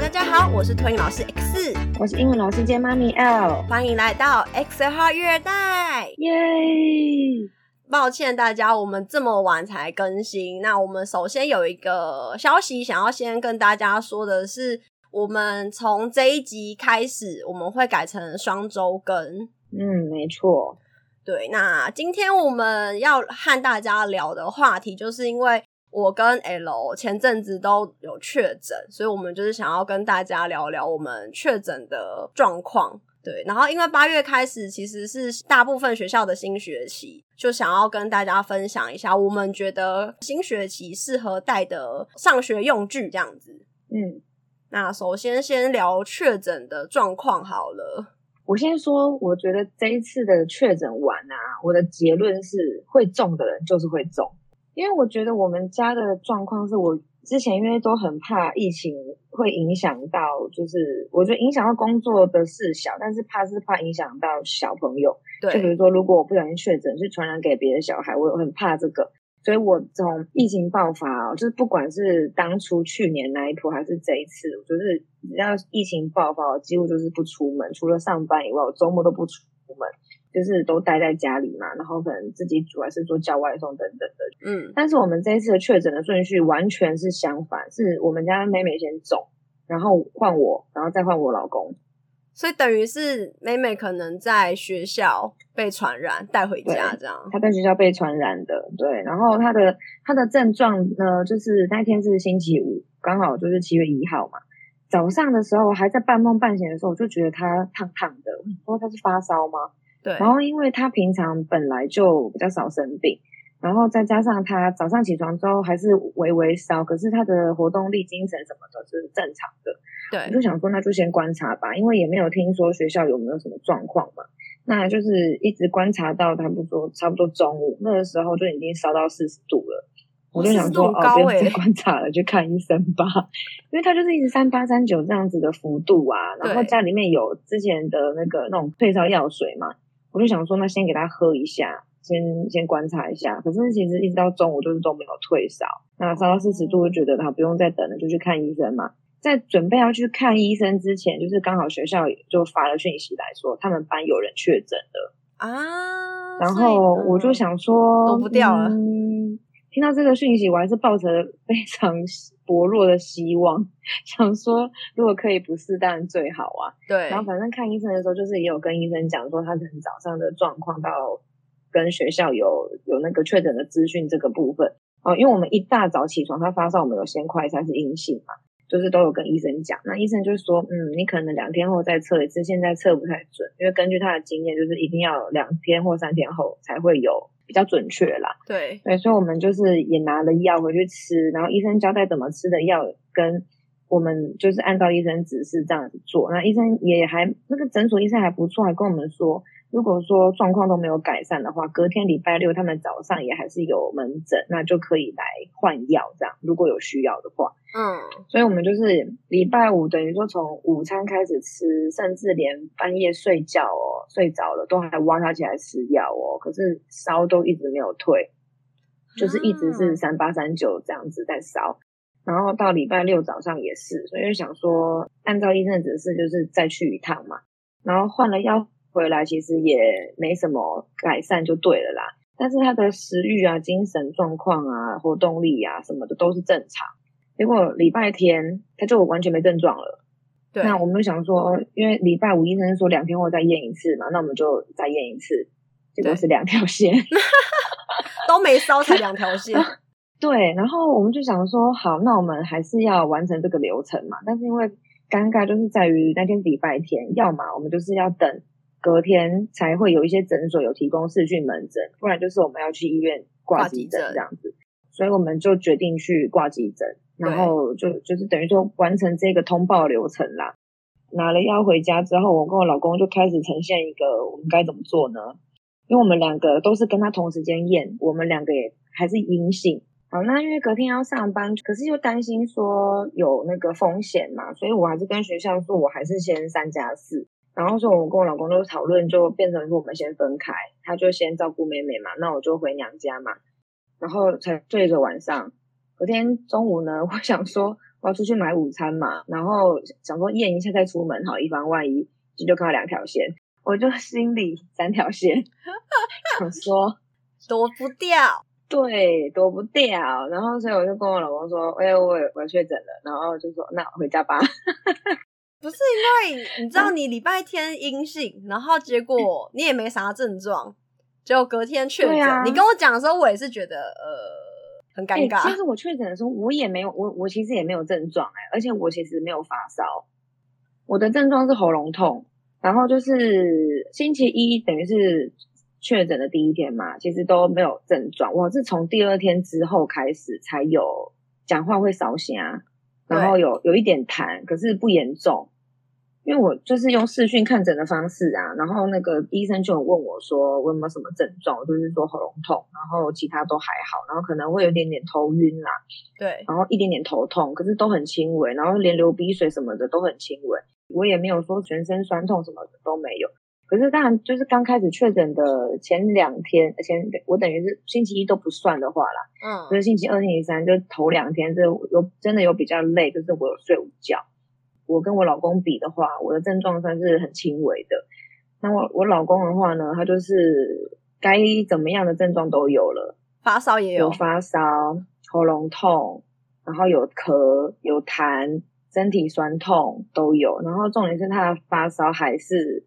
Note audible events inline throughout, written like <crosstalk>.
大家好，我是托婴老师 X，我是英文老师兼妈咪 L，欢迎来到 X 号育儿袋，耶！抱歉大家，我们这么晚才更新。那我们首先有一个消息想要先跟大家说的是，我们从这一集开始，我们会改成双周更。嗯，没错。对，那今天我们要和大家聊的话题，就是因为。我跟 L 前阵子都有确诊，所以我们就是想要跟大家聊聊我们确诊的状况。对，然后因为八月开始其实是大部分学校的新学期，就想要跟大家分享一下我们觉得新学期适合带的上学用具这样子。嗯，那首先先聊确诊的状况好了。我先说，我觉得这一次的确诊完啊，我的结论是会中的人就是会中。因为我觉得我们家的状况是我之前因为都很怕疫情会影响到，就是我觉得影响到工作的事小，但是怕是怕影响到小朋友。对，就比如说如果我不小心确诊，去传染给别的小孩，我很怕这个。所以我从疫情爆发，就是不管是当初去年那一波还是这一次，我就是只要疫情爆发，我几乎就是不出门，除了上班以外，我周末都不出门。就是都待在家里嘛，然后可能自己煮还是做叫外送等等的。嗯，但是我们这一次的确诊的顺序完全是相反，是我们家妹妹先走，然后换我，然后再换我老公。所以等于是妹妹可能在学校被传染带回家这样。她在学校被传染的，对。然后她的她的症状呢，就是那天是星期五，刚好就是七月一号嘛。早上的时候还在半梦半醒的时候，我就觉得她烫烫的，我说她是发烧吗？对，然后因为他平常本来就比较少生病，然后再加上他早上起床之后还是微微烧，可是他的活动力、精神什么的是正常的。对，我就想说那就先观察吧，因为也没有听说学校有没有什么状况嘛。那就是一直观察到差不多差不多中午那个时候就已经烧到四十度了，我就想说哦，不用再观察了，去看医生吧，因为他就是一直三八三九这样子的幅度啊，然后家里面有之前的那个那种退烧药水嘛。我就想说，那先给他喝一下，先先观察一下。可是其实一直到中午就是都没有退烧，那烧到四十度，就觉得他不用再等了，就去看医生嘛。在准备要去看医生之前，就是刚好学校就发了讯息来说，他们班有人确诊了啊。然后我就想说，躲不掉了。嗯，听到这个讯息，我还是抱着非常薄弱的希望，<laughs> 想说如果可以不试，当然最好啊。对。然后反正看医生的时候，就是也有跟医生讲说，他可能早上的状况到跟学校有有那个确诊的资讯这个部分哦，因为我们一大早起床，他发烧，我们有先快筛是阴性嘛，就是都有跟医生讲。那医生就说，嗯，你可能两天后再测一次，现在测不太准，因为根据他的经验，就是一定要两天或三天后才会有。比较准确啦，对对，所以我们就是也拿了药回去吃，然后医生交代怎么吃的药，跟我们就是按照医生指示这样子做。那医生也还那个诊所医生还不错，还跟我们说，如果说状况都没有改善的话，隔天礼拜六他们早上也还是有门诊，那就可以来换药这样，如果有需要的话。嗯，所以我们就是礼拜五等于说从午餐开始吃，甚至连半夜睡觉哦，睡着了都还挖他起来吃药哦，可是烧都一直没有退，就是一直是三八三九这样子在烧，然后到礼拜六早上也是，所以想说按照医生的指示就是再去一趟嘛，然后换了药回来其实也没什么改善就对了啦，但是他的食欲啊、精神状况啊、活动力啊什么的都是正常。结果礼拜天他就完全没症状了，对。那我们就想说，因为礼拜五医生说两天后再验一次嘛，那我们就再验一次，结果是两条线，<laughs> 都没烧才两条线。<laughs> 对，然后我们就想说，好，那我们还是要完成这个流程嘛。但是因为尴尬就是在于那天礼拜天，要么我们就是要等隔天才会有一些诊所有提供视讯门诊，不然就是我们要去医院挂急诊这样子。所以我们就决定去挂急诊。然后就就是等于说完成这个通报流程啦。拿了药回家之后，我跟我老公就开始呈现一个我们该怎么做呢？因为我们两个都是跟他同时间验，我们两个也还是阴性。好，那因为隔天要上班，可是又担心说有那个风险嘛，所以我还是跟学校说，我还是先三加四。然后说我跟我老公就讨论，就变成说我们先分开，他就先照顾妹妹嘛，那我就回娘家嘛，然后才对着晚上。昨天中午呢，我想说，我要出去买午餐嘛，然后想说验一下再出门，好，以防万一，就就看到两条线，我就心里三条线，想说 <laughs> 躲不掉，对，躲不掉，然后所以我就跟我老公说，哎，我我我确诊了，然后就说那回家吧。不是因为你知道你礼拜天阴性，然后结果你也没啥症状，结果隔天确诊。啊、你跟我讲的时候，我也是觉得呃。很尴尬。其实我确诊的时候，我也没有，我我其实也没有症状哎，而且我其实没有发烧，我的症状是喉咙痛，然后就是星期一等于是确诊的第一天嘛，其实都没有症状，我是从第二天之后开始才有讲话会烧啊，然后有有一点痰，可是不严重。因为我就是用视讯看诊的方式啊，然后那个医生就有问我说我有没有什么症状，就是说喉咙痛，然后其他都还好，然后可能会有点点头晕啦，对，然后一点点头痛，可是都很轻微，然后连流鼻水什么的都很轻微，我也没有说全身酸痛什么的都没有。可是当然就是刚开始确诊的前两天，前我等于是星期一都不算的话啦，嗯，就是星期二、星期三就头两天，这有真的有比较累，就是我有睡午觉。我跟我老公比的话，我的症状算是很轻微的。那我我老公的话呢，他就是该怎么样的症状都有了，发烧也有，有发烧、喉咙痛，然后有咳、有痰、身体酸痛都有。然后重点是他的发烧还是，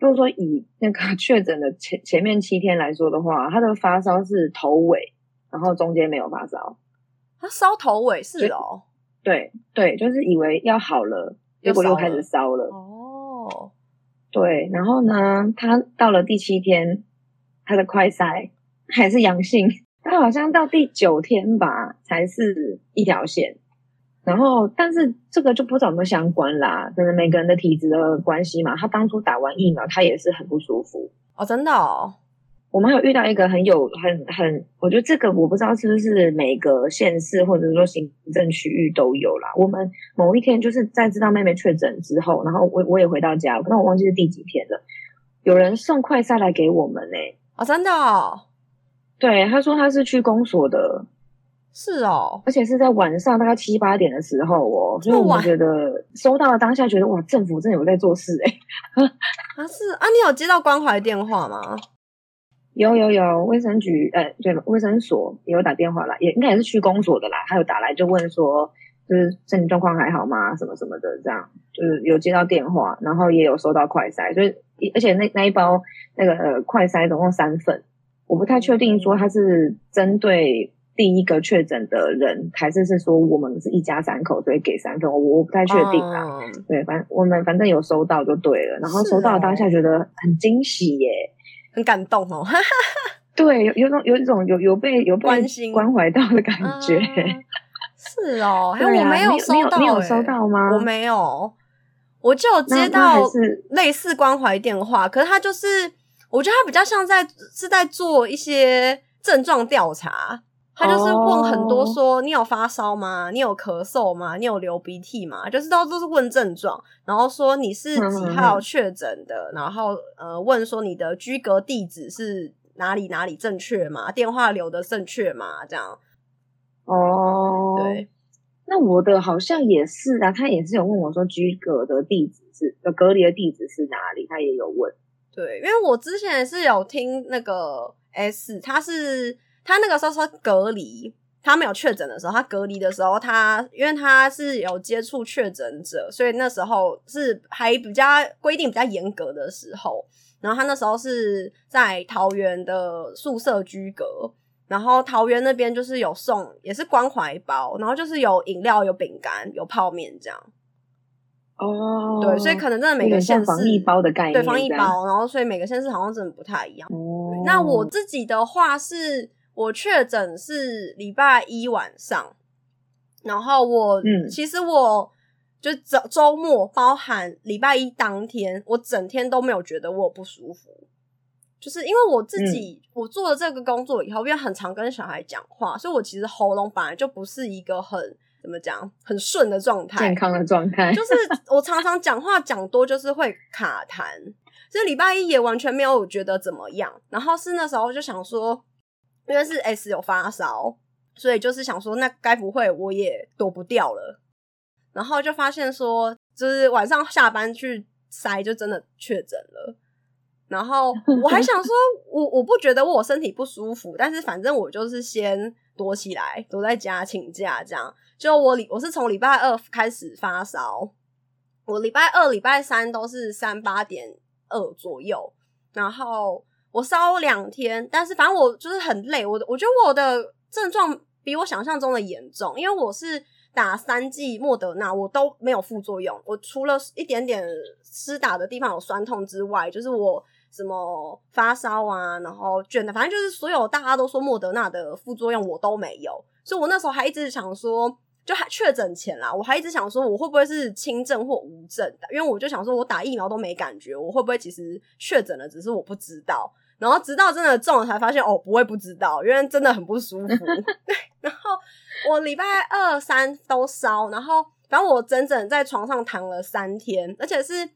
如果说以那个 <laughs> 确诊的前前面七天来说的话，他的发烧是头尾，然后中间没有发烧。他烧头尾是哦。对对，就是以为要好了，结果又开始烧了。哦，对，然后呢，他到了第七天，他的快筛还是阳性，他好像到第九天吧，才是一条线。然后，但是这个就不知道有没有相关啦，可能每个人的体质的关系嘛。他当初打完疫苗，他也是很不舒服哦，真的哦。我们还有遇到一个很有很很，我觉得这个我不知道是不是每个县市或者说行政区域都有啦。我们某一天就是在知道妹妹确诊之后，然后我我也回到家，那我忘记是第几天了。有人送快筛来给我们呢、欸。哦，真的哦？对，他说他是去公所的。是哦，而且是在晚上大概七八点的时候哦，所以我觉得收到了当下觉得哇，政府真的有在做事哎、欸。啊是啊，你有接到关怀电话吗？有有有，卫生局，呃，对，卫生所也有打电话来，也应该也是区公所的啦。他有打来就问说，就是身体状况还好吗？什么什么的，这样就是有接到电话，然后也有收到快筛，所以而且那那一包那个呃快筛总共三份，我不太确定说他是针对第一个确诊的人，还是是说我们是一家三口，所以给三份，我我不太确定啦。嗯、对，反正我们反正有收到就对了，然后收到当下觉得很惊喜耶。很感动哦，<laughs> 对，有有种有一种有有被有被关心关怀到的感觉，嗯、是哦，还有，我没有收到，你有收到吗？我没有，我就有接到类似关怀电话，可是他就是，我觉得他比较像在是在做一些症状调查。他就是问很多说，你有发烧吗？你有咳嗽吗？你有流鼻涕吗？就是都都是问症状，然后说你是几号确诊的，然后呃问说你的居隔地址是哪里哪里正确吗？电话留的正确吗？这样。哦，对，那我的好像也是啊，他也是有问我说居隔的地址是隔离的地址是哪里，他也有问。对，因为我之前是有听那个 S，他是。他那个时候说隔离，他没有确诊的时候，他隔离的时候，他因为他是有接触确诊者，所以那时候是还比较规定比较严格的时候。然后他那时候是在桃园的宿舍居隔，然后桃园那边就是有送，也是关怀包，然后就是有饮料、有饼干、有泡面这样。哦，对，所以可能真的每个县市防疫包的概念，对防疫包，然后所以每个县市好像真的不太一样。哦，那我自己的话是。我确诊是礼拜一晚上，然后我、嗯、其实我就周周末，包含礼拜一当天，我整天都没有觉得我不舒服，就是因为我自己、嗯、我做了这个工作以后，因为很常跟小孩讲话，所以我其实喉咙本来就不是一个很怎么讲很顺的状态，健康的状态，就是 <laughs> 我常常讲话讲多就是会卡痰，所以礼拜一也完全没有觉得怎么样，然后是那时候就想说。因为是 S 有发烧，所以就是想说，那该不会我也躲不掉了？然后就发现说，就是晚上下班去筛，就真的确诊了。然后我还想说，我我不觉得我身体不舒服，但是反正我就是先躲起来，躲在家请假这样。就我礼我是从礼拜二开始发烧，我礼拜二、礼拜三都是三八点二左右，然后我烧两天，但是反正我就是很累，我我觉得我的症状比我想象中的严重，因为我是打三剂莫德纳，我都没有副作用，我除了一点点施打的地方有酸痛之外，就是我。什么发烧啊，然后倦的，反正就是所有大家都说莫德纳的副作用我都没有，所以我那时候还一直想说，就还确诊前啦，我还一直想说我会不会是轻症或无症的，因为我就想说我打疫苗都没感觉，我会不会其实确诊了，只是我不知道。然后直到真的中了才发现，哦，不会不知道，因为真的很不舒服。<laughs> 然后我礼拜二三都烧，然后反正我整整在床上躺了三天，而且是。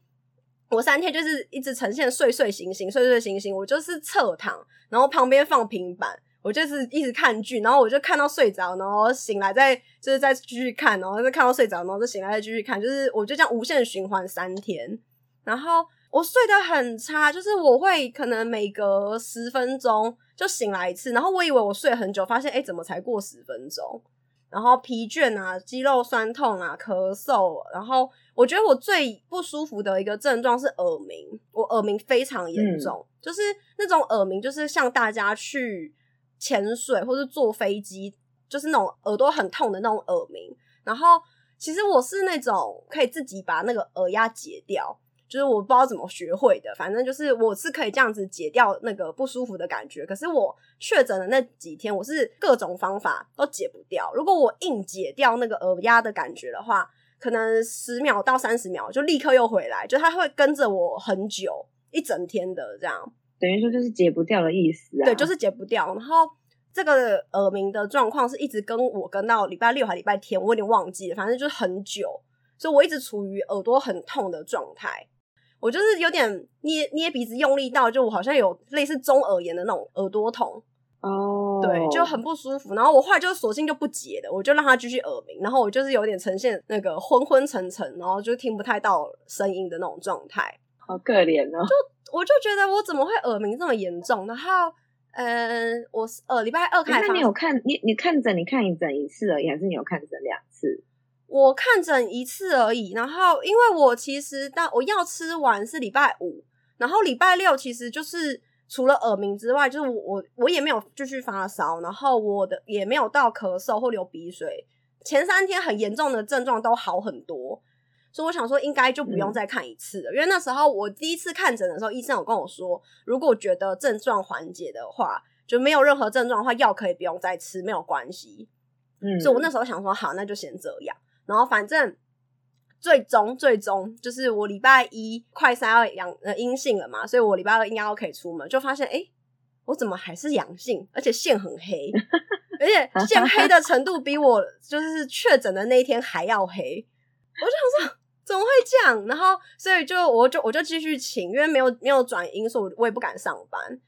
我三天就是一直呈现睡睡醒醒，睡睡醒醒。我就是侧躺，然后旁边放平板，我就是一直看剧，然后我就看到睡着，然后醒来再就是再继续看，然后再看到睡着，然后再醒来再继续看，就是我就这样无限循环三天。然后我睡得很差，就是我会可能每隔十分钟就醒来一次，然后我以为我睡很久，发现哎怎么才过十分钟？然后疲倦啊，肌肉酸痛啊，咳嗽，然后我觉得我最不舒服的一个症状是耳鸣，我耳鸣非常严重，嗯、就是那种耳鸣，就是像大家去潜水或是坐飞机，就是那种耳朵很痛的那种耳鸣。然后其实我是那种可以自己把那个耳压解掉。就是我不知道怎么学会的，反正就是我是可以这样子解掉那个不舒服的感觉。可是我确诊的那几天，我是各种方法都解不掉。如果我硬解掉那个耳压的感觉的话，可能十秒到三十秒就立刻又回来，就它会跟着我很久，一整天的这样。等于说就是解不掉的意思啊。对，就是解不掉。然后这个耳鸣的状况是一直跟我跟到礼拜六还礼拜天，我有点忘记了，反正就是很久，所以我一直处于耳朵很痛的状态。我就是有点捏捏鼻子用力到，就我好像有类似中耳炎的那种耳朵痛哦，对，就很不舒服。然后我后来就索性就不解了，我就让他继续耳鸣。然后我就是有点呈现那个昏昏沉沉，然后就听不太到声音的那种状态，好可怜哦。就我就觉得我怎么会耳鸣这么严重？然后，嗯、呃，我呃礼拜二开始，那你有看你你看诊，你看一诊一次而已，还是你有看诊两次？我看诊一次而已，然后因为我其实到我药吃完是礼拜五，然后礼拜六其实就是除了耳鸣之外，就是我我我也没有继续发烧，然后我的也没有到咳嗽或流鼻水，前三天很严重的症状都好很多，所以我想说应该就不用再看一次了，嗯、因为那时候我第一次看诊的时候，医生有跟我说，如果觉得症状缓解的话，就没有任何症状的话，药可以不用再吃，没有关系。嗯，所以我那时候想说，好，那就先这样。然后反正最终最终就是我礼拜一快三要阳呃阴性了嘛，所以我礼拜二应该都可以出门，就发现诶我怎么还是阳性，而且线很黑，而且线黑的程度比我就是确诊的那一天还要黑，我就想说怎么会这样？然后所以就我就我就继续请，因为没有没有转阴，所以我也不敢上班。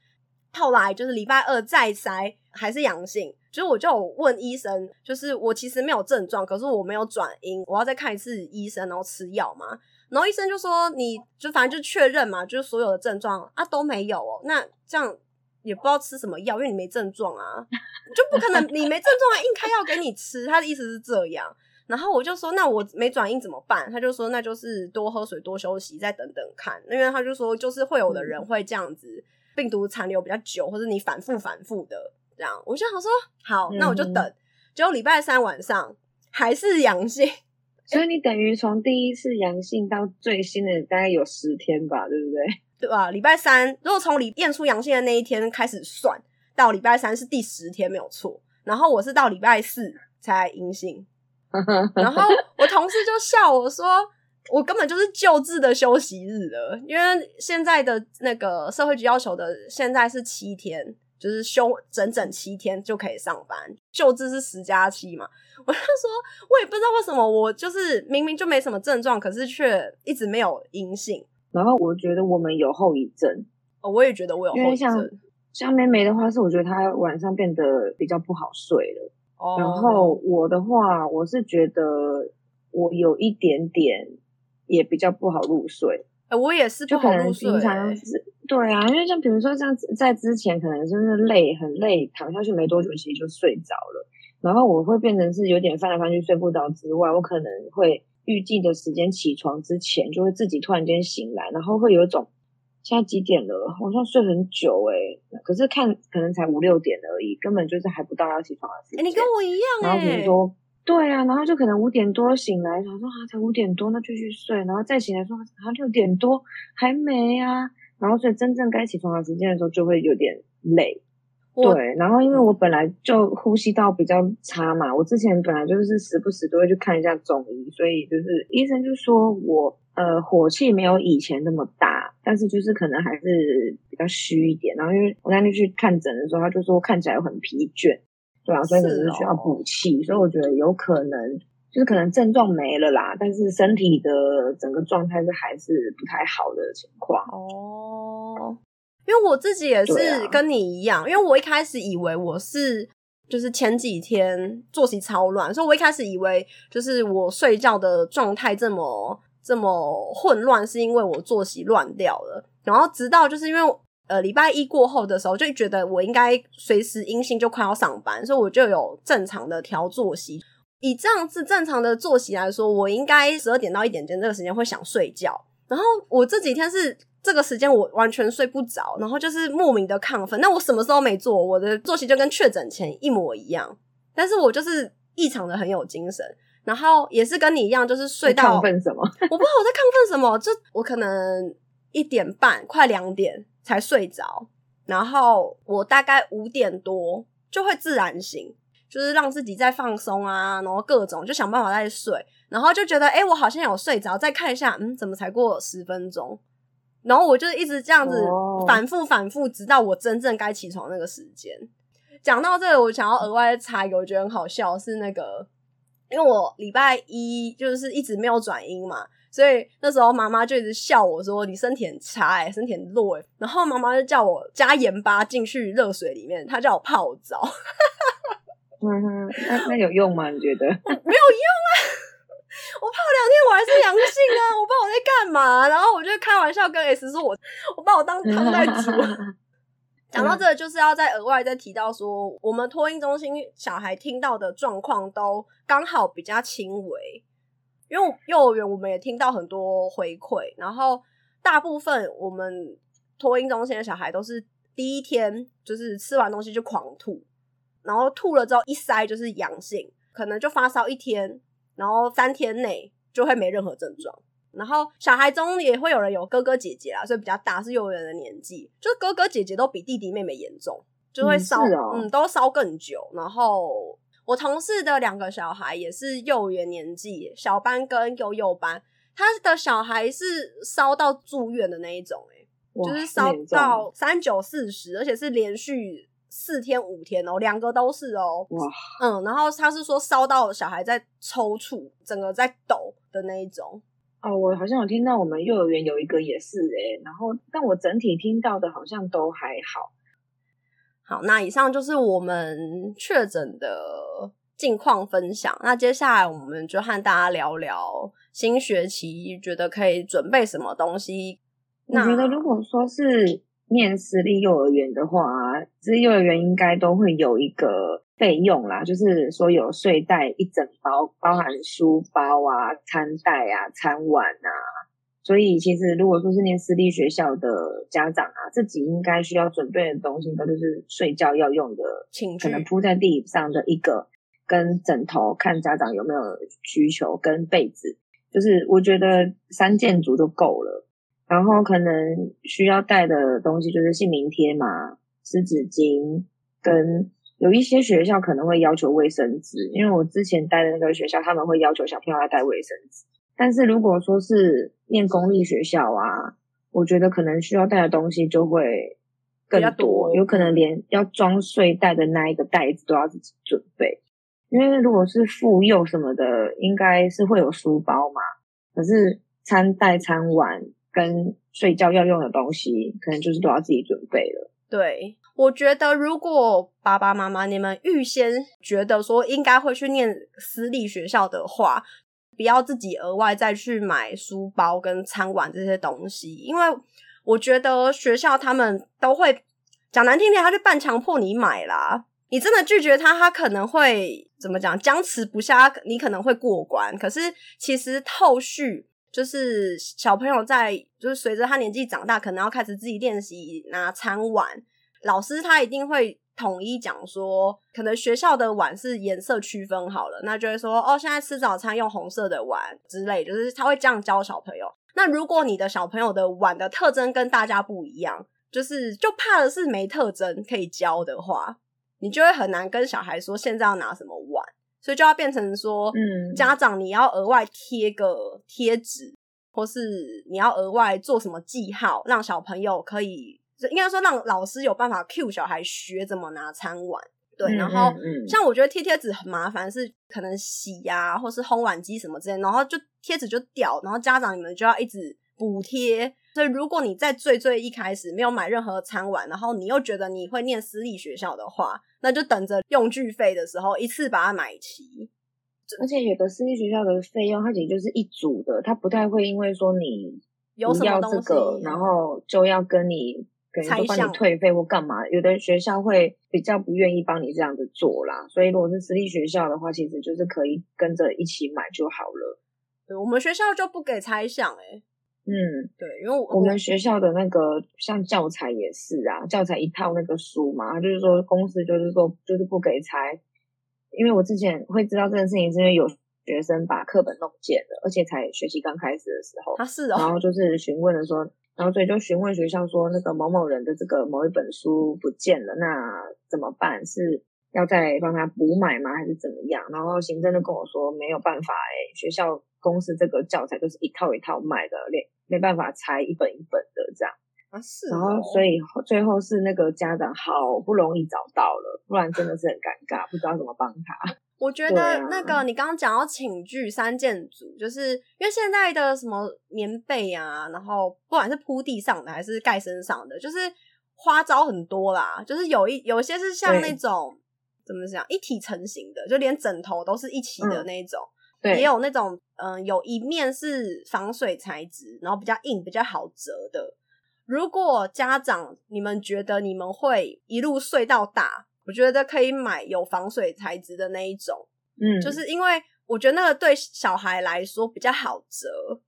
后来就是礼拜二再筛还是阳性。所以我就有问医生，就是我其实没有症状，可是我没有转阴，我要再看一次医生，然后吃药嘛。然后医生就说，你就反正就确认嘛，就是所有的症状啊都没有哦。那这样也不知道吃什么药，因为你没症状啊，就不可能你没症状还硬开药给你吃。他的意思是这样。然后我就说，那我没转阴怎么办？他就说，那就是多喝水，多休息，再等等看。因为他就说，就是会有的人会这样子，病毒残留比较久，或者你反复反复的。这样，我就想说，好，那我就等。嗯、结果礼拜三晚上还是阳性，<laughs> 所以你等于从第一次阳性到最新的大概有十天吧，对不对？<laughs> 对吧？礼拜三如果从你验出阳性的那一天开始算，到礼拜三是第十天没有错。然后我是到礼拜四才阴性，<laughs> 然后我同事就笑我说，我根本就是救治的休息日了，因为现在的那个社会局要求的现在是七天。就是休整整七天就可以上班，救治是十加七嘛。我就说，我也不知道为什么，我就是明明就没什么症状，可是却一直没有阴性。然后我觉得我们有后遗症，哦，我也觉得我有后遗症。像像梅梅的话，是我觉得她晚上变得比较不好睡了。哦。然后我的话，我是觉得我有一点点也比较不好入睡。我也是不好入睡、欸。就可能平常是对啊，因为像比如说像在之前可能就是累很累，躺下去没多久其实就睡着了。然后我会变成是有点翻来翻去睡不着之外，我可能会预计的时间起床之前就会自己突然间醒来，然后会有一种现在几点了，好像睡很久哎、欸，可是看可能才五六点而已，根本就是还不到要起床的时间。你跟我一样。然后比如说，对啊，然后就可能五点多醒来，想说啊才五点多，那就去睡，然后再醒来说啊六点多还没啊，然后所以真正该起床的时间的时候就会有点累。对，然后因为我本来就呼吸道比较差嘛，我之前本来就是时不时都会去看一下中医，所以就是医生就说我呃火气没有以前那么大，但是就是可能还是比较虚一点。然后因为我那天去看诊的时候，他就说看起来很疲倦，对啊，所以可能是需要补气，所以我觉得有可能就是可能症状没了啦，但是身体的整个状态是还是不太好的情况哦。因为我自己也是跟你一样，啊、因为我一开始以为我是就是前几天作息超乱，所以我一开始以为就是我睡觉的状态这么这么混乱，是因为我作息乱掉了。然后直到就是因为呃礼拜一过后的时候，就觉得我应该随时阴性就快要上班，所以我就有正常的调作息。以这样子正常的作息来说，我应该十二点到一点间这个时间会想睡觉。然后我这几天是。这个时间我完全睡不着，然后就是莫名的亢奋。那我什么时候没做？我的作息就跟确诊前一模一样，但是我就是异常的很有精神，然后也是跟你一样，就是睡到亢奋什么？<laughs> 我不知道我在亢奋什么，就我可能一点半快两点才睡着，然后我大概五点多就会自然醒，就是让自己再放松啊，然后各种就想办法再睡，然后就觉得诶我好像有睡着，再看一下，嗯，怎么才过十分钟？然后我就一直这样子反复反复，直到我真正该起床那个时间。讲到这个，我想要额外插一个，我觉得很好笑，是那个，因为我礼拜一就是一直没有转阴嘛，所以那时候妈妈就一直笑我说：“你身体很差哎、欸，身体很弱哎。”然后妈妈就叫我加盐巴进去热水里面，她叫我泡澡。<laughs> 嗯哼，那那有用吗？你觉得？<laughs> 没有用啊。我泡两天我还是阳性啊！我不知道我在干嘛，然后我就开玩笑跟 S 说我，我我把我当汤在 <laughs> 煮。讲到这个，就是要再额外再提到说，我们托婴中心小孩听到的状况都刚好比较轻微，因为幼儿园我们也听到很多回馈，然后大部分我们托婴中心的小孩都是第一天就是吃完东西就狂吐，然后吐了之后一筛就是阳性，可能就发烧一天。然后三天内就会没任何症状，然后小孩中也会有人有哥哥姐姐啦，所以比较大是幼儿园的年纪，就是哥哥姐姐都比弟弟妹妹严重，就会烧，嗯，哦、嗯，都烧更久。然后我同事的两个小孩也是幼儿园年纪，小班跟幼幼班，他的小孩是烧到住院的那一种、就是烧到三九四十，而且是连续。四天五天哦，两个都是哦。哇，嗯，然后他是说烧到小孩在抽搐，整个在抖的那一种。哦，我好像有听到我们幼儿园有一个也是诶，然后但我整体听到的好像都还好。好，那以上就是我们确诊的近况分享。那接下来我们就和大家聊聊新学期觉得可以准备什么东西。我觉得如果说是。念私立幼儿园的话，私立幼儿园应该都会有一个费用啦，就是说有睡袋一整包，包含书包啊、餐袋啊、餐碗啊。所以其实如果说是念私立学校的家长啊，自己应该需要准备的东西，都就是睡觉要用的，可能铺在地上的一个跟枕头，看家长有没有需求，跟被子，就是我觉得三件足就够了。然后可能需要带的东西就是姓名贴嘛、湿纸巾，跟有一些学校可能会要求卫生纸，因为我之前待的那个学校他们会要求小朋友要带卫生纸。但是如果说是念公立学校啊，我觉得可能需要带的东西就会更多，多有可能连要装睡袋的那一个袋子都要自己准备。因为如果是妇幼什么的，应该是会有书包嘛，可是餐袋、餐碗。跟睡觉要用的东西，可能就是都要自己准备了。对，我觉得如果爸爸妈妈你们预先觉得说应该会去念私立学校的话，不要自己额外再去买书包跟餐碗这些东西，因为我觉得学校他们都会讲难听点，他就半强迫你买啦。你真的拒绝他，他可能会怎么讲？僵持不下，你可能会过关。可是其实后续就是小朋友在，就是随着他年纪长大，可能要开始自己练习拿餐碗，老师他一定会。统一讲说，可能学校的碗是颜色区分好了，那就会说哦，现在吃早餐用红色的碗之类，就是他会这样教小朋友。那如果你的小朋友的碗的特征跟大家不一样，就是就怕的是没特征可以教的话，你就会很难跟小孩说现在要拿什么碗，所以就要变成说，嗯，家长你要额外贴个贴纸，或是你要额外做什么记号，让小朋友可以。应该说，让老师有办法 cue 小孩学怎么拿餐碗，对。然后，像我觉得贴贴纸很麻烦，是可能洗呀、啊，或是烘碗机什么之类，然后就贴纸就掉，然后家长你们就要一直补贴。所以，如果你在最最一开始没有买任何餐碗，然后你又觉得你会念私立学校的话，那就等着用具费的时候一次把它买齐。而且，有的私立学校的费用，它其实就是一组的，它不太会因为说你有什么这个，然后就要跟你。可能就帮你退费或干嘛，有的学校会比较不愿意帮你这样子做啦。所以如果是私立学校的话，其实就是可以跟着一起买就好了。对，我们学校就不给猜想诶。嗯，对，因为我，我们学校的那个像教材也是啊，教材一套那个书嘛，就是说公司就是说就是不给拆。因为我之前会知道这件事情，是因为有学生把课本弄见了，而且才学习刚开始的时候，他是哦，然后就是询问了说。然后所以就询问学校说，那个某某人的这个某一本书不见了，那怎么办？是要再帮他补买吗？还是怎么样？然后行政就跟我说没有办法，诶，学校公司这个教材都是一套一套卖的，没没办法拆一本一本的这样。啊，是。然后所以最后是那个家长好不容易找到了，不然真的是很尴尬，不知道怎么帮他。我觉得那个你刚刚讲到寝具三件组，就是因为现在的什么棉被啊，然后不管是铺地上的还是盖身上的，就是花招很多啦。就是有一有一些是像那种怎么讲一体成型的，就连枕头都是一起的那种。对，也有那种嗯，有一面是防水材质，然后比较硬、比较好折的。如果家长你们觉得你们会一路睡到大。我觉得可以买有防水材质的那一种，嗯，就是因为我觉得那个对小孩来说比较好折，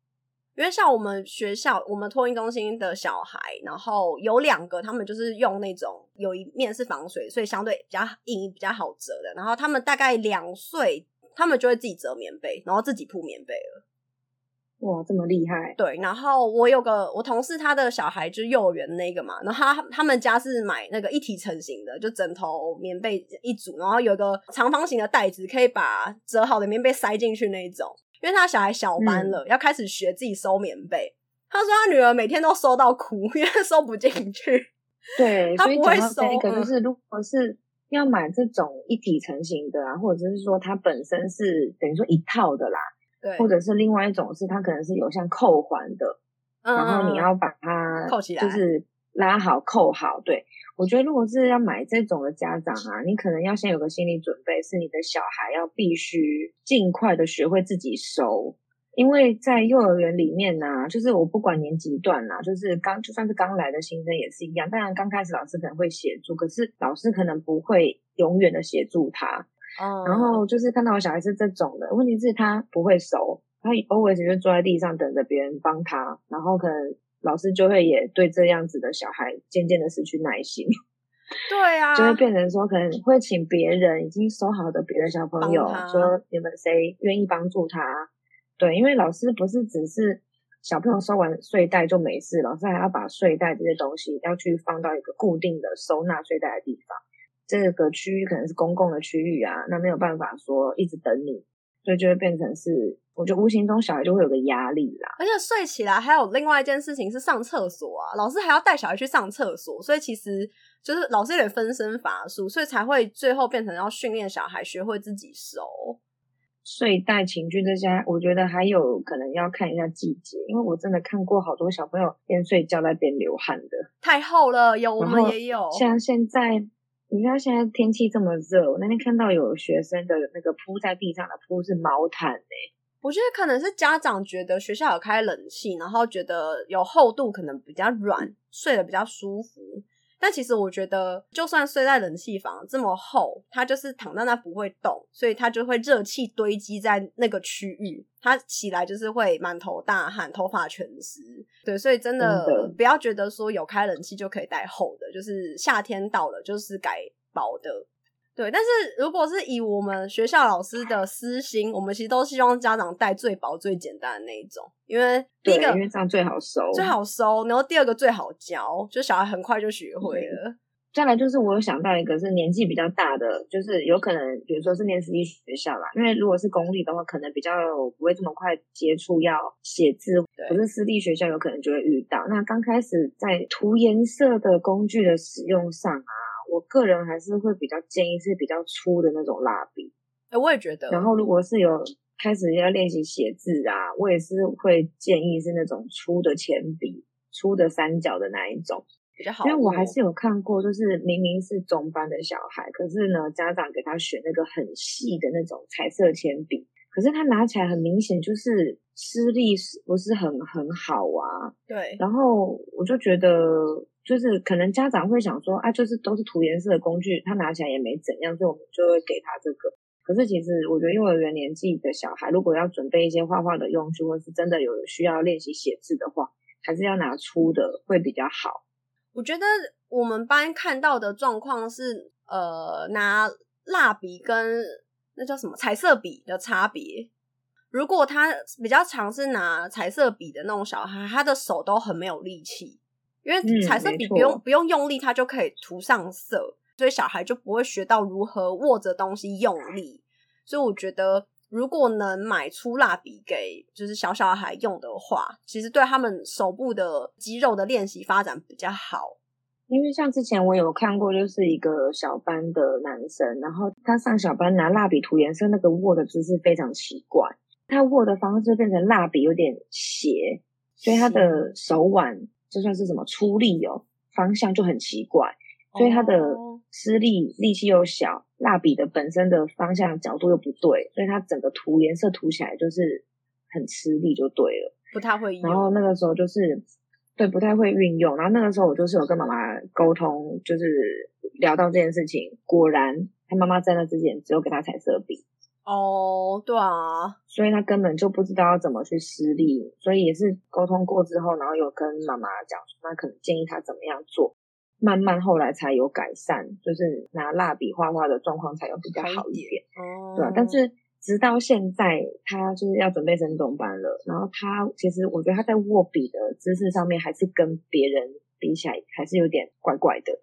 因为像我们学校，我们托运中心的小孩，然后有两个，他们就是用那种有一面是防水，所以相对比较硬、比较好折的。然后他们大概两岁，他们就会自己折棉被，然后自己铺棉被了。哇，这么厉害！对，然后我有个我同事，他的小孩就是幼儿园那个嘛，然后他他们家是买那个一体成型的，就枕头、棉被一组，然后有个长方形的袋子，可以把折好的棉被塞进去那一种。因为他小孩小班了，嗯、要开始学自己收棉被。他说他女儿每天都收到哭，因为收不进去。对，他不会收。一个就是如果是要买这种一体成型的啊，或者是说它本身是等于说一套的啦。对，或者是另外一种是它可能是有像扣环的，嗯、然后你要把它扣起来，就是拉好扣好。对，我觉得如果是要买这种的家长啊，你可能要先有个心理准备，是你的小孩要必须尽快的学会自己收，因为在幼儿园里面呢、啊，就是我不管年级段啊，就是刚就算是刚来的新生也是一样，当然刚开始老师可能会协助，可是老师可能不会永远的协助他。Oh. 然后就是看到我小孩是这种的，问题是他不会收，他 always 就坐在地上等着别人帮他，然后可能老师就会也对这样子的小孩渐渐的失去耐心。<laughs> 对啊，就会变成说可能会请别人已经收好的别的小朋友说，你们谁愿意帮助他？对，因为老师不是只是小朋友收完睡袋就没事，老师还要把睡袋这些东西要去放到一个固定的收纳睡袋的地方。这个区域可能是公共的区域啊，那没有办法说一直等你，所以就会变成是，我觉得无形中小孩就会有个压力啦。而且睡起来还有另外一件事情是上厕所啊，老师还要带小孩去上厕所，所以其实就是老师有点分身乏术，所以才会最后变成要训练小孩学会自己收睡袋、情具这些。我觉得还有可能要看一下季节，因为我真的看过好多小朋友边睡觉在边流汗的，太厚了，有我们也有，像现在。你知道现在天气这么热，我那天看到有学生的那个铺在地上的铺是毛毯诶、我觉得可能是家长觉得学校有开冷气，然后觉得有厚度，可能比较软，睡得比较舒服。但其实我觉得，就算睡在冷气房这么厚，它就是躺在那不会动，所以它就会热气堆积在那个区域，它起来就是会满头大汗，头发全湿。对，所以真的不要觉得说有开冷气就可以带厚的，就是夏天到了就是改薄的。对，但是如果是以我们学校老师的私心，我们其实都希望家长带最薄、最简单的那一种，因为第一个因为这样最好收，最好收，然后第二个最好教，就小孩很快就学会了。再来就是我有想到一个是年纪比较大的，就是有可能比如说是念私立学校啦，因为如果是公立的话，可能比较不会这么快接触要写字，可是私立学校有可能就会遇到。那刚开始在涂颜色的工具的使用上啊。我个人还是会比较建议是比较粗的那种蜡笔，哎，我也觉得。然后如果是有开始要练习写字啊，我也是会建议是那种粗的铅笔，粗的三角的那一种比较好。因为我还是有看过，就是明明是中班的小孩，可是呢，家长给他选那个很细的那种彩色铅笔，可是他拿起来很明显就是施力不是很很好啊。对。然后我就觉得。就是可能家长会想说啊，就是都是涂颜色的工具，他拿起来也没怎样，所以我们就会给他这个。可是其实我觉得幼儿园年纪的小孩，如果要准备一些画画的用具，或是真的有需要练习写字的话，还是要拿粗的会比较好。我觉得我们班看到的状况是，呃，拿蜡笔跟那叫什么彩色笔的差别。如果他比较常是拿彩色笔的那种小孩，他的手都很没有力气。因为彩色笔不用、嗯、不用用力，他就可以涂上色，所以小孩就不会学到如何握着东西用力。所以我觉得，如果能买粗蜡笔给就是小小孩用的话，其实对他们手部的肌肉的练习发展比较好。因为像之前我有看过，就是一个小班的男生，然后他上小班拿蜡笔涂颜色，那个握的姿势非常奇怪，他握的方式变成蜡笔有点斜，所以他的手腕。就算是什么出力哦，方向就很奇怪，所以他的施力力气又小，蜡笔的本身的方向角度又不对，所以他整个涂颜色涂起来就是很吃力，就对了，不太会。然后那个时候就是对，不太会运用。然后那个时候我就是有跟妈妈沟通，就是聊到这件事情，果然他妈妈在那之前只有给他彩色笔。哦，对啊，所以他根本就不知道要怎么去施力，所以也是沟通过之后，然后有跟妈妈讲说，那可能建议他怎么样做，慢慢后来才有改善，就是拿蜡笔画画的状况才有比较好一点，哦，对啊，但是直到现在，他就是要准备升中班了，然后他其实我觉得他在握笔的姿势上面，还是跟别人比起来，还是有点怪怪的，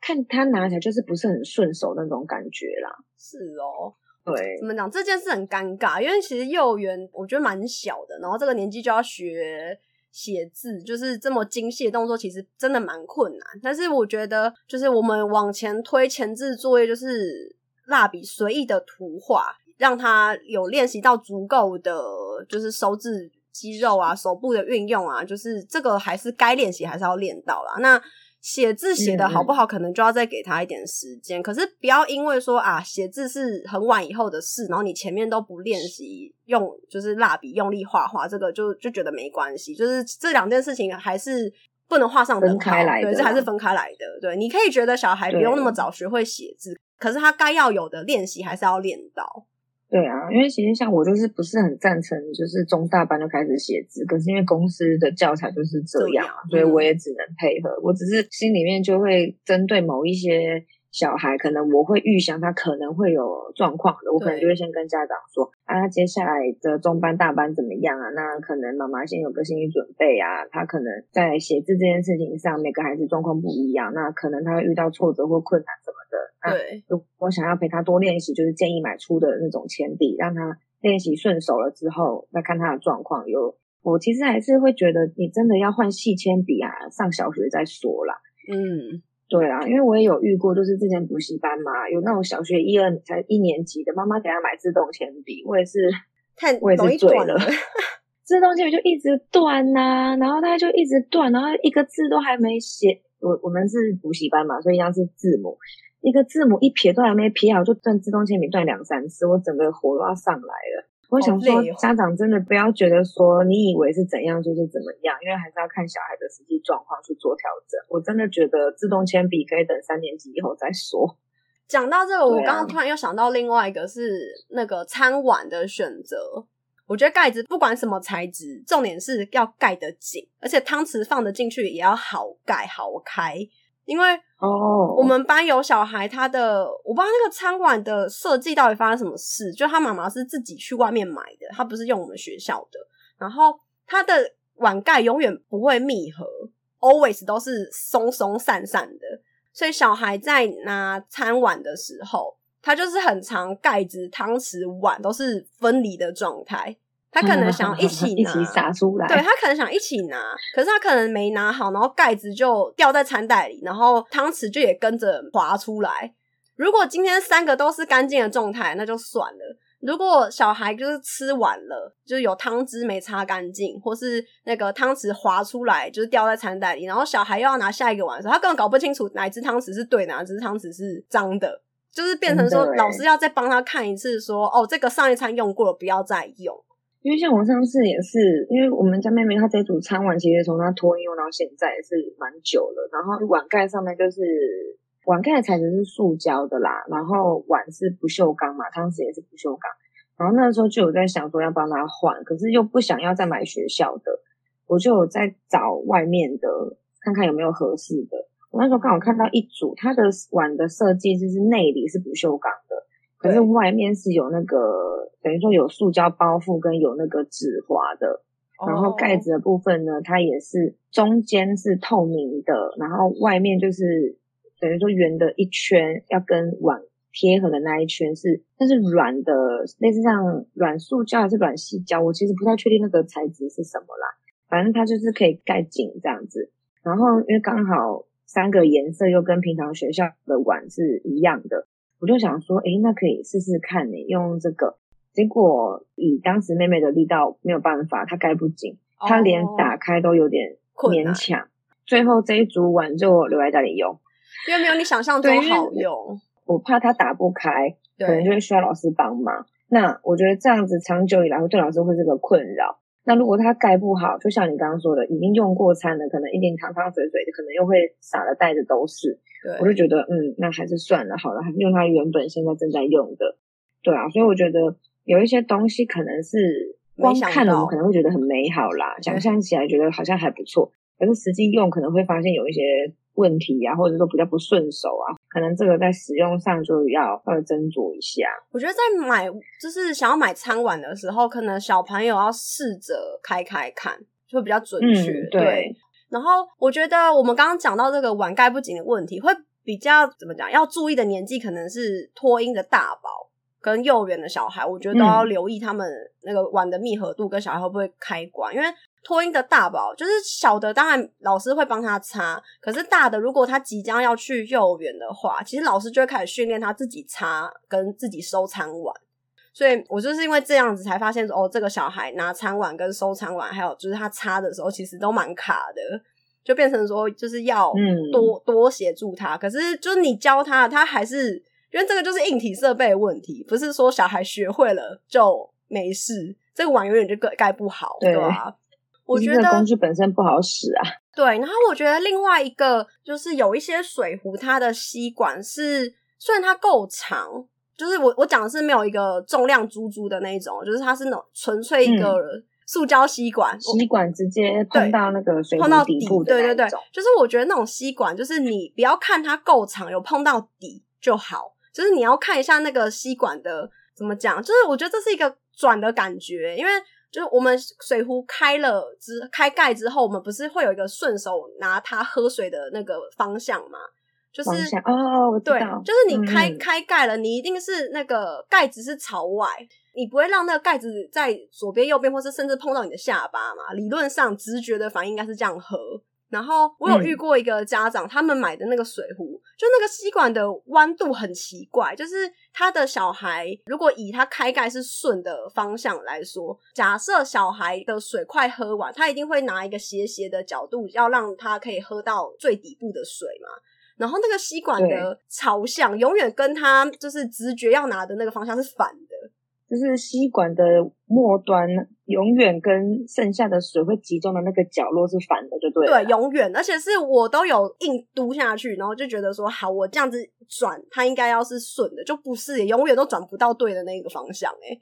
看他拿起来就是不是很顺手那种感觉啦，是哦。对，怎么讲？这件事很尴尬，因为其实幼儿园我觉得蛮小的，然后这个年纪就要学写字，就是这么精细的动作，其实真的蛮困难。但是我觉得，就是我们往前推前置作业，就是蜡笔随意的图画，让他有练习到足够的就是手指肌肉啊、手部的运用啊，就是这个还是该练习还是要练到啦。那写字写的好不好，可能就要再给他一点时间。嗯、可是不要因为说啊，写字是很晚以后的事，然后你前面都不练习用，就是蜡笔用力画画，这个就就觉得没关系。就是这两件事情还是不能画上等号，对，这还是分开来的。对，你可以觉得小孩不用那么早学会写字，可是他该要有的练习还是要练到。对啊，因为其实像我就是不是很赞成，就是中大班就开始写字，可是因为公司的教材就是这样，嗯、所以我也只能配合。我只是心里面就会针对某一些小孩，可能我会预想他可能会有状况的，我可能就会先跟家长说啊，接下来的中班大班怎么样啊？那可能妈妈先有个心理准备啊，他可能在写字这件事情上，每个孩子状况不一样，那可能他会遇到挫折或困难什么的。对，如果想要陪他多练习，就是建议买粗的那种铅笔，让他练习顺手了之后，再看他的状况。有，我其实还是会觉得，你真的要换细铅笔啊，上小学再说啦。嗯，对啊，因为我也有遇过，就是之前补习班嘛，有那种小学一二才一年级的妈妈给他买自动铅笔，我也是，太我也是醉了，<laughs> 自动铅笔就一直断呐、啊，然后他就一直断，然后一个字都还没写。我我们是补习班嘛，所以一样是字母。一个字母一撇都还没撇好，就断自动铅笔断两三次，我整个火都要上来了。我想说，家长真的不要觉得说你以为是怎样就是怎么样，因为还是要看小孩的实际状况去做调整。我真的觉得自动铅笔可以等三年级以后再说。<laughs> 讲到这个，我刚刚突然又想到另外一个是那个餐碗的选择。我觉得盖子不管什么材质，重点是要盖得紧，而且汤匙放得进去也要好盖好开。因为哦，我们班有小孩，他的我不知道那个餐碗的设计到底发生什么事，就他妈妈是自己去外面买的，他不是用我们学校的。然后他的碗盖永远不会密合，always 都是松松散散的。所以小孩在拿餐碗的时候，他就是很长盖子、汤匙、碗都是分离的状态。他可能想要一起拿，<laughs> 一起撒出来。对，他可能想一起拿，可是他可能没拿好，然后盖子就掉在餐袋里，然后汤匙就也跟着滑出来。如果今天三个都是干净的状态，那就算了。如果小孩就是吃完了，就是有汤汁没擦干净，或是那个汤匙滑出来，就是掉在餐袋里，然后小孩又要拿下一个碗的时候，他根本搞不清楚哪只汤匙是对的，哪只汤匙是脏的，就是变成说老师要再帮他看一次说，说哦，这个上一餐用过了，不要再用。因为像我上次也是，因为我们家妹妹她这组餐碗其实从她托婴用到现在也是蛮久了，然后碗盖上面就是碗盖的材质是塑胶的啦，然后碗是不锈钢嘛，汤匙也是不锈钢，然后那时候就有在想说要帮她换，可是又不想要再买学校的，我就有在找外面的看看有没有合适的。我那时候刚好看到一组，它的碗的设计就是内里是不锈钢的。可是外面是有那个，等于说有塑胶包覆跟有那个纸滑的，然后盖子的部分呢，它也是中间是透明的，然后外面就是等于说圆的一圈，要跟碗贴合的那一圈是，它是软的，类似像软塑胶还是软细胶，我其实不太确定那个材质是什么啦，反正它就是可以盖紧这样子，然后因为刚好三个颜色又跟平常学校的碗是一样的。我就想说，诶，那可以试试看呢，用这个。结果以当时妹妹的力道没有办法，她盖不紧，她连打开都有点勉强。最后这一组碗就留在家里用，因为没有你想象中好用。我怕它打不开，可能就会需要老师帮忙。那我觉得这样子长久以来会对老师会是个困扰。那如果它盖不好，就像你刚刚说的，已经用过餐了，可能一点汤汤水水的，可能又会洒的袋子都是。对，我就觉得，嗯，那还是算了好了，还是用它原本现在正在用的。对啊，所以我觉得有一些东西可能是光看了我们可能会觉得很美好啦，想象起来觉得好像还不错，可是实际用可能会发现有一些问题啊，或者说比较不顺手啊，可能这个在使用上就要稍微斟酌一下。我觉得在买就是想要买餐碗的时候，可能小朋友要试着开开看，就会比较准确。嗯、对。对然后我觉得我们刚刚讲到这个碗盖不紧的问题，会比较怎么讲？要注意的年纪可能是托婴的大宝跟幼儿园的小孩，我觉得都要留意他们那个碗的密合度跟小孩会不会开关。因为托婴的大宝就是小的，当然老师会帮他擦，可是大的如果他即将要去幼儿园的话，其实老师就会开始训练他自己擦跟自己收餐碗。所以我就是因为这样子才发现说，哦，这个小孩拿餐碗跟收餐碗，还有就是他擦的时候，其实都蛮卡的，就变成说就是要多、嗯、多协助他。可是就是你教他，他还是因为这个就是硬体设备的问题，不是说小孩学会了就没事。这个碗永远就盖盖不好，对吧？对我觉得工具本身不好使啊。<laughs> 对，然后我觉得另外一个就是有一些水壶，它的吸管是虽然它够长。就是我我讲的是没有一个重量珠珠的那一种，就是它是那种纯粹一个塑胶吸管，吸管直接碰到那个水壶底部的那种，碰到底，对对对，就是我觉得那种吸管，就是你不要看它够长，有碰到底就好，就是你要看一下那个吸管的怎么讲，就是我觉得这是一个转的感觉，因为就是我们水壶开了之开盖之后，我们不是会有一个顺手拿它喝水的那个方向吗？就是哦，对，就是你开、嗯、开盖了，你一定是那个盖子是朝外，你不会让那个盖子在左边、右边，或是甚至碰到你的下巴嘛？理论上直觉的反应应该是这样喝。然后我有遇过一个家长，嗯、他们买的那个水壶，就那个吸管的弯度很奇怪，就是他的小孩如果以他开盖是顺的方向来说，假设小孩的水快喝完，他一定会拿一个斜斜的角度，要让他可以喝到最底部的水嘛。然后那个吸管的朝向永远跟他就是直觉要拿的那个方向是反的，就是吸管的末端永远跟剩下的水会集中的那个角落是反的，就对了。对，永远，而且是我都有硬嘟下去，然后就觉得说，好，我这样子转，它应该要是顺的，就不是，永远都转不到对的那个方向，哎。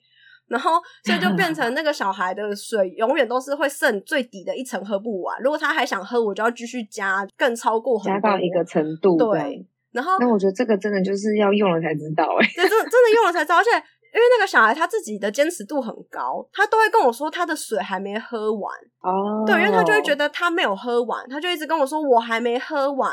然后，所以就变成那个小孩的水永远都是会剩最底的一层喝不完。如果他还想喝，我就要继续加，更超过很加到一个程度。对，然后那我觉得这个真的就是要用了才知道，哎，真真的用了才知道。而且因为那个小孩他自己的坚持度很高，他都会跟我说他的水还没喝完。哦，对，因为他就会觉得他没有喝完，他就一直跟我说我还没喝完。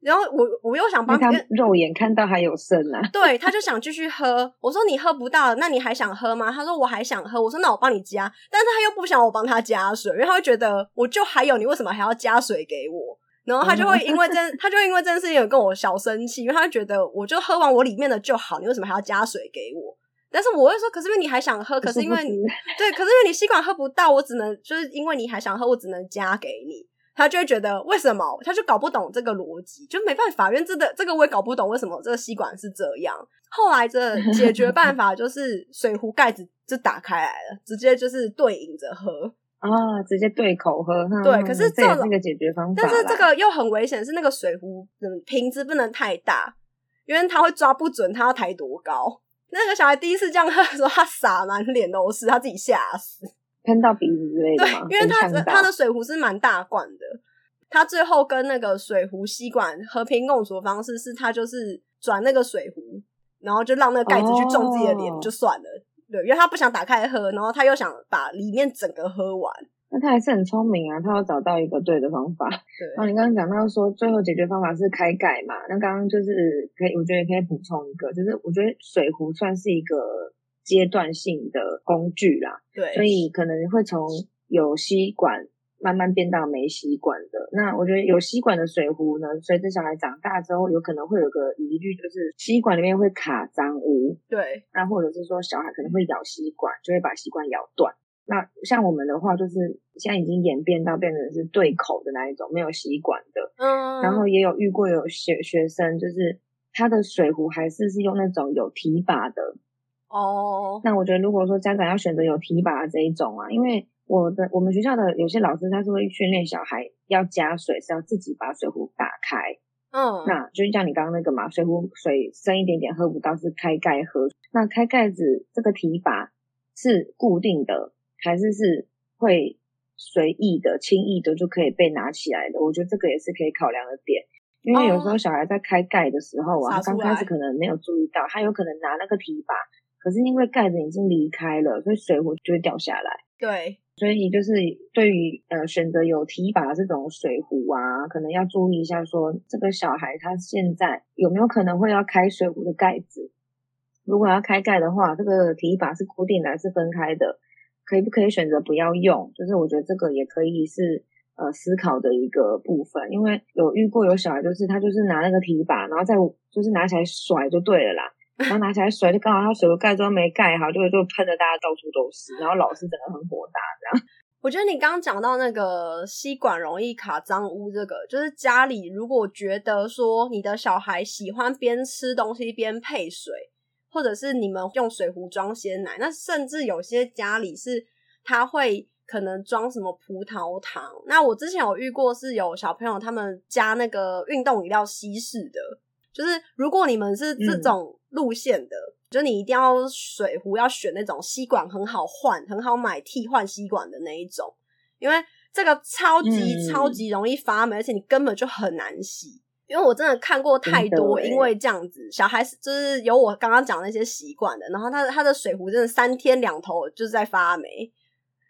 然后我我又想帮他肉眼看到还有剩啊，<laughs> 对，他就想继续喝。我说你喝不到，那你还想喝吗？他说我还想喝。我说那我帮你加，但是他又不想我帮他加水，因为他会觉得我就还有，你为什么还要加水给我？然后他就会因为这，<laughs> 他就因为这件事情有跟我小生气，因为他觉得我就喝完我里面的就好，你为什么还要加水给我？但是我会说，可是因为你还想喝，可是因为你 <laughs> 对，可是因为你吸管喝不到，我只能就是因为你还想喝，我只能加给你。他就会觉得为什么，他就搞不懂这个逻辑，就没办法。因为这个这个我也搞不懂为什么这个吸管是这样。后来这解决办法就是水壶盖子就打开来了，直接就是对饮着喝啊，直接对口喝。对，可是这这个解决方法，但是这个又很危险，是那个水壶嗯瓶子不能太大，因为它会抓不准它要抬多高。那个小孩第一次这样喝的时候，他洒满脸都是，他自己吓死。喷到鼻子之类的？对，因为他他的水壶是蛮大罐的，他最后跟那个水壶吸管和平共处的方式是，他就是转那个水壶，然后就让那个盖子去撞自己的脸就算了。哦。对，因为他不想打开喝，然后他又想把里面整个喝完。那他还是很聪明啊，他要找到一个对的方法。对，然后你刚刚讲到说最后解决方法是开盖嘛？那刚刚就是可以，我觉得可以补充一个，就是我觉得水壶算是一个。阶段性的工具啦，对，所以可能会从有吸管慢慢变到没吸管的。那我觉得有吸管的水壶呢，随着小孩长大之后，有可能会有个疑虑，就是吸管里面会卡脏污。对，那或者是说小孩可能会咬吸管，就会把吸管咬断。那像我们的话，就是现在已经演变到变成是对口的那一种，没有吸管的。嗯，然后也有遇过有学学生，就是他的水壶还是是用那种有提把的。哦、oh.，那我觉得如果说家长要选择有提把的这一种啊，因为我的我们学校的有些老师他是会训练小孩要加水是要自己把水壶打开，嗯、oh.，那就是像你刚刚那个嘛，水壶水深一点点喝不到是开盖喝，那开盖子这个提把是固定的还是是会随意的轻易的就可以被拿起来的？我觉得这个也是可以考量的点，因为有时候小孩在开盖的时候啊，刚、oh. 开始可能没有注意到，他有可能拿那个提把。可是因为盖子已经离开了，所以水壶就会掉下来。对，所以就是对于呃选择有提把这种水壶啊，可能要注意一下说，说这个小孩他现在有没有可能会要开水壶的盖子？如果要开盖的话，这个提把是固定的还是分开的？可以不可以选择不要用？就是我觉得这个也可以是呃思考的一个部分，因为有遇过有小孩就是他就是拿那个提把，然后再就是拿起来甩就对了啦。<laughs> 然后拿起来甩，就刚好他水壶盖都没盖好，就就喷的大家到处都是。然后老师整个很火大，这样。<laughs> 我觉得你刚刚讲到那个吸管容易卡脏污，这个就是家里如果觉得说你的小孩喜欢边吃东西边配水，或者是你们用水壶装鲜奶，那甚至有些家里是他会可能装什么葡萄糖。那我之前有遇过是有小朋友他们加那个运动饮料稀释的，就是如果你们是这种。路线的，就你一定要水壶要选那种吸管很好换、很好买替换吸管的那一种，因为这个超级、嗯、超级容易发霉，而且你根本就很难洗。因为我真的看过太多，因为这样子小孩就是有我刚刚讲那些习惯的，然后他的他的水壶真的三天两头就是在发霉。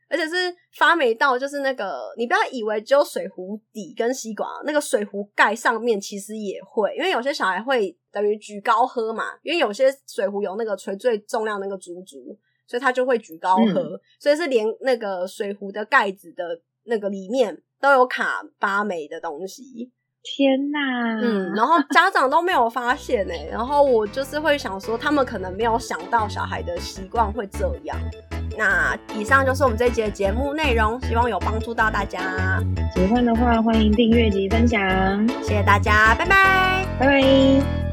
而且是发霉到，就是那个，你不要以为只有水壶底跟吸管，那个水壶盖上面其实也会，因为有些小孩会等于举高喝嘛，因为有些水壶有那个垂坠重量那个足足，所以他就会举高喝，嗯、所以是连那个水壶的盖子的那个里面都有卡发霉的东西。天呐！嗯，然后 <laughs> 家长都没有发现呢、欸，然后我就是会想说，他们可能没有想到小孩的习惯会这样。那以上就是我们这一集的节目内容，希望有帮助到大家。喜欢的话，欢迎订阅及分享。谢谢大家，拜拜，拜拜。